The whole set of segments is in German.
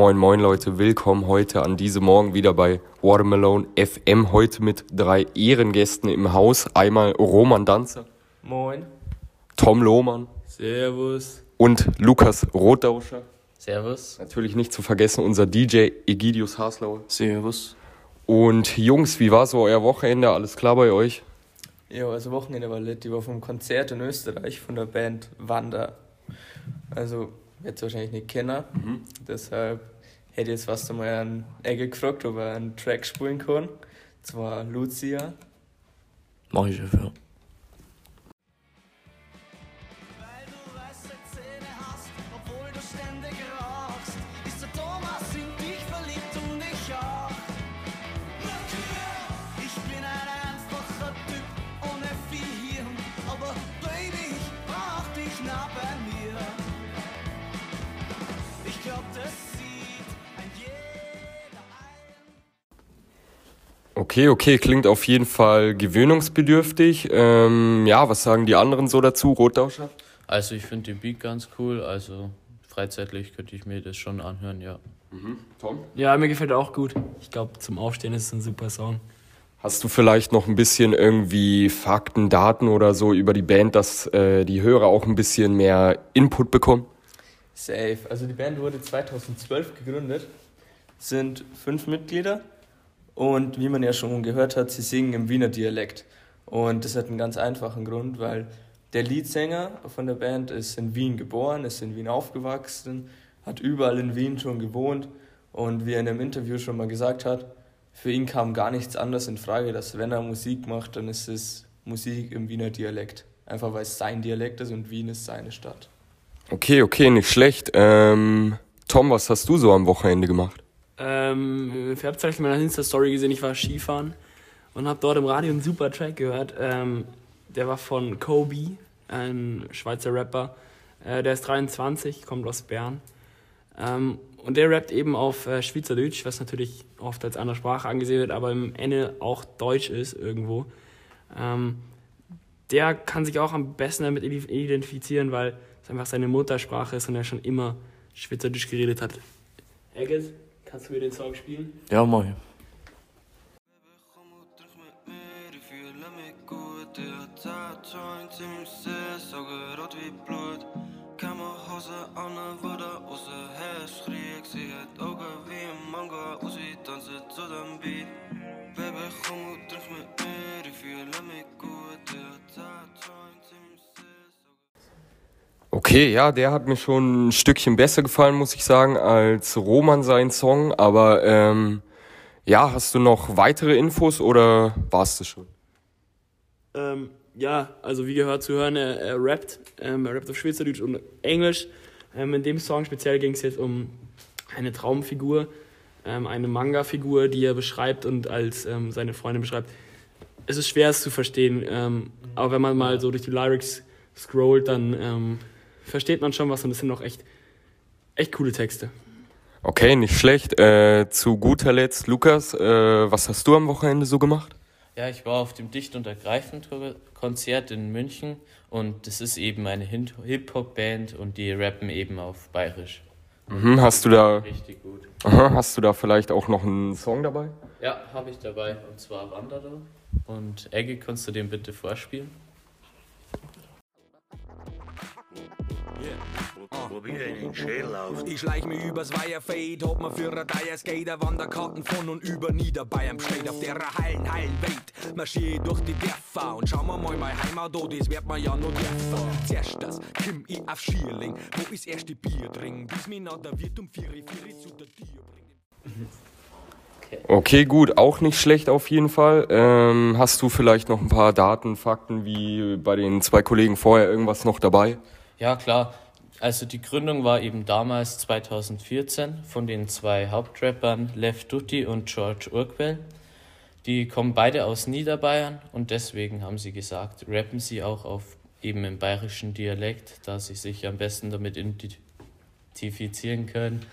Moin Moin Leute, willkommen heute an diesem Morgen wieder bei Watermelon FM. Heute mit drei Ehrengästen im Haus. Einmal Roman Danzer. Moin. Tom Lohmann. Servus. Und Lukas Rotdauscher. Servus. Natürlich nicht zu vergessen unser DJ Egidius Haslauer. Servus. Und Jungs, wie war so euer Wochenende? Alles klar bei euch? Ja, also Wochenende war lit. Ich war vom Konzert in Österreich von der Band Wander. Also, jetzt wahrscheinlich nicht kennen. Mhm. Deshalb hätte ich jetzt fast einmal einen Ecke gefragt, ob er einen Track spielen kann. Zwar Lucia. Mach ich dafür. Okay, okay, klingt auf jeden Fall gewöhnungsbedürftig. Ähm, ja, was sagen die anderen so dazu, Rotdauscher? Also ich finde den Beat ganz cool, also freizeitlich könnte ich mir das schon anhören, ja. Mhm. Tom? Ja, mir gefällt er auch gut. Ich glaube, zum Aufstehen ist es ein super Song. Hast du vielleicht noch ein bisschen irgendwie Fakten, Daten oder so über die Band, dass äh, die Hörer auch ein bisschen mehr Input bekommen? Safe. Also die Band wurde 2012 gegründet, sind fünf Mitglieder und wie man ja schon gehört hat, sie singen im Wiener Dialekt. Und das hat einen ganz einfachen Grund, weil der Leadsänger von der Band ist in Wien geboren, ist in Wien aufgewachsen, hat überall in Wien schon gewohnt und wie er in einem Interview schon mal gesagt hat, für ihn kam gar nichts anderes in Frage, dass wenn er Musik macht, dann ist es Musik im Wiener Dialekt. Einfach weil es sein Dialekt ist und Wien ist seine Stadt. Okay, okay, nicht schlecht. Ähm, Tom, was hast du so am Wochenende gemacht? Ähm, ihr habt vielleicht in meiner Insta-Story gesehen, ich war Skifahren und habe dort im Radio einen super Track gehört. Ähm, der war von Kobe, ein Schweizer Rapper. Äh, der ist 23, kommt aus Bern. Ähm, und der rappt eben auf äh, Schweizerdeutsch, was natürlich oft als andere Sprache angesehen wird, aber im Ende auch Deutsch ist irgendwo. Ähm, der kann sich auch am besten damit identifizieren, weil es einfach seine Muttersprache ist und er schon immer Schweizerdeutsch geredet hat. Egges? Kannst du mir den Song spielen? Ja, mach ich. Baby, Okay, ja, der hat mir schon ein Stückchen besser gefallen, muss ich sagen, als Roman sein Song. Aber ähm, ja, hast du noch weitere Infos oder war es das schon? Ähm, ja, also wie gehört zu hören, er, er rappt. Ähm, er rappt auf Schweizerdeutsch und Englisch. Ähm, in dem Song speziell ging es jetzt um eine Traumfigur, ähm, eine Manga-Figur, die er beschreibt und als ähm, seine Freundin beschreibt. Es ist schwer, es zu verstehen, ähm, aber wenn man mal so durch die Lyrics scrollt, dann ähm, versteht man schon was und es sind auch echt, echt coole Texte. Okay, nicht schlecht. Äh, zu guter Letzt, Lukas, äh, was hast du am Wochenende so gemacht? Ja, ich war auf dem Dicht- und Ergreifend-Konzert in München und das ist eben eine Hip-Hop-Band und die rappen eben auf Bayerisch. Mhm, hast du da. Richtig gut. Aha, hast du da vielleicht auch noch einen Song dabei? Ja, habe ich dabei und zwar Wanderer. Und Eggy, kannst du den bitte vorspielen? Ich schleich mich übers Weiherfade, hab mir für ein Dire Skater Wanderkarten von und über Niederbayern bestellt. Auf der Hallen, Hallen Welt marschier ich durch die Dörfer und schau mir mal meine Heimat an, das wird man ja noch dürfen. Zuerst das, komm ich auf Schierling, wo ist erst die Bier trinken, bis mir nach der Wirt um Vieri, Vieri zu der Tür bringen. Okay, gut, auch nicht schlecht auf jeden Fall. Ähm, hast du vielleicht noch ein paar Daten, Fakten, wie bei den zwei Kollegen vorher irgendwas noch dabei? Ja, klar. Also die Gründung war eben damals 2014 von den zwei Hauptrappern Lev Dutti und George Urquell. Die kommen beide aus Niederbayern und deswegen haben sie gesagt, rappen sie auch auf eben im bayerischen Dialekt, da sie sich am besten damit identifizieren können.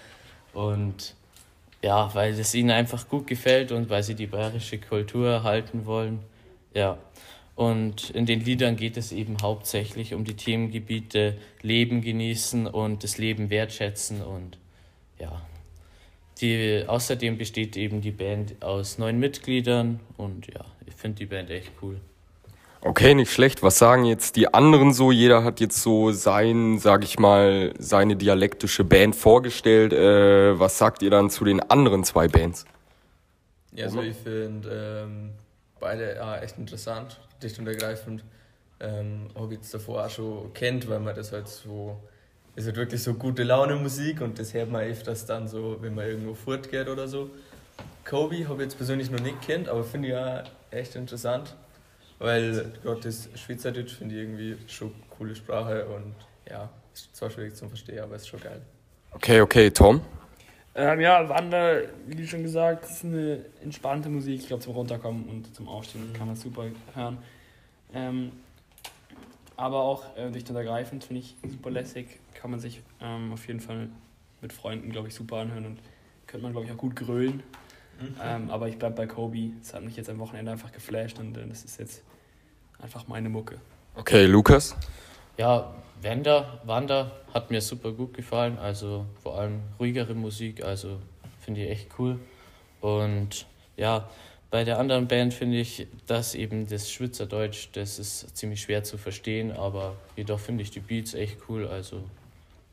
Und ja, weil es ihnen einfach gut gefällt und weil sie die bayerische Kultur erhalten wollen. Ja, und in den Liedern geht es eben hauptsächlich um die Themengebiete Leben genießen und das Leben wertschätzen und ja, Die, außerdem besteht eben die Band aus neun Mitgliedern und ja, ich finde die Band echt cool. Okay, nicht schlecht. Was sagen jetzt die anderen so? Jeder hat jetzt so sein, sag ich mal, seine dialektische Band vorgestellt. Äh, was sagt ihr dann zu den anderen zwei Bands? Ja, also ich finde ähm, beide ja, echt interessant, dicht und ergreifend. Ähm, habe ich jetzt davor auch schon kennt, weil man das halt so, ist halt wirklich so gute Laune Musik und das hört man öfters dann so, wenn man irgendwo fortgeht oder so. Kobe habe ich jetzt persönlich noch nicht kennt, aber finde ich auch echt interessant, weil gerade das Schweizerdeutsch finde ich irgendwie schon eine coole Sprache und ja, ist zwar schwierig zu verstehen, aber ist schon geil. Okay, okay, Tom. Ähm, ja, Wander, wie schon gesagt, ist eine entspannte Musik. Ich glaube, zum Runterkommen und zum Aufstehen kann man super hören. Ähm, aber auch äh, dicht und ergreifend finde ich super lässig. Kann man sich ähm, auf jeden Fall mit Freunden, glaube ich, super anhören und könnte man, glaube ich, auch gut grölen. Ähm, aber ich bleibe bei Kobe. Es hat mich jetzt am Wochenende einfach geflasht und äh, das ist jetzt einfach meine Mucke. Okay, Lukas. Ja, Wander, Wander hat mir super gut gefallen, also vor allem ruhigere Musik, also finde ich echt cool. Und ja, bei der anderen Band finde ich, dass eben das Schwitzerdeutsch, das ist ziemlich schwer zu verstehen, aber jedoch finde ich die Beats echt cool, also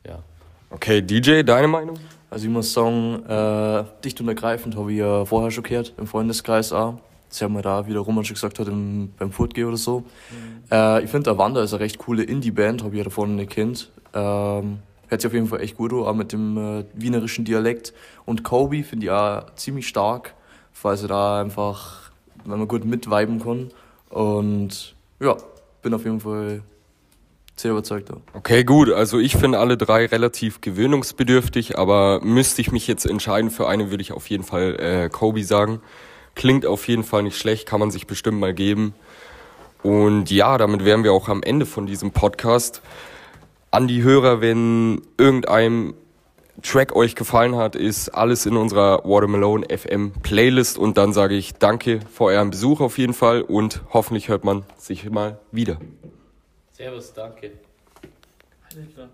ja. Okay, DJ, deine Meinung? Also ich muss sagen, äh, dicht und ergreifend habe ich ja vorher schon gehört, im Freundeskreis auch. Das haben wir da, wie der Roman schon gesagt hat, im, beim Furtgeh oder so. Äh, ich finde, der Wander ist eine recht coole Indie-Band, habe ich ja davon nicht kennt. Ähm, hört sich auf jeden Fall echt gut an, auch mit dem äh, wienerischen Dialekt. Und Kobe finde ich auch ziemlich stark, weil sie da einfach, wenn man gut mitviben kann. Und ja, bin auf jeden Fall sehr überzeugt. Ja. Okay, gut. Also ich finde alle drei relativ gewöhnungsbedürftig, aber müsste ich mich jetzt entscheiden für eine, würde ich auf jeden Fall äh, Kobe sagen. Klingt auf jeden Fall nicht schlecht, kann man sich bestimmt mal geben. Und ja, damit wären wir auch am Ende von diesem Podcast. An die Hörer, wenn irgendein Track euch gefallen hat, ist alles in unserer Watermelon FM Playlist. Und dann sage ich danke für euren Besuch auf jeden Fall und hoffentlich hört man sich mal wieder. Servus, danke. Alles klar.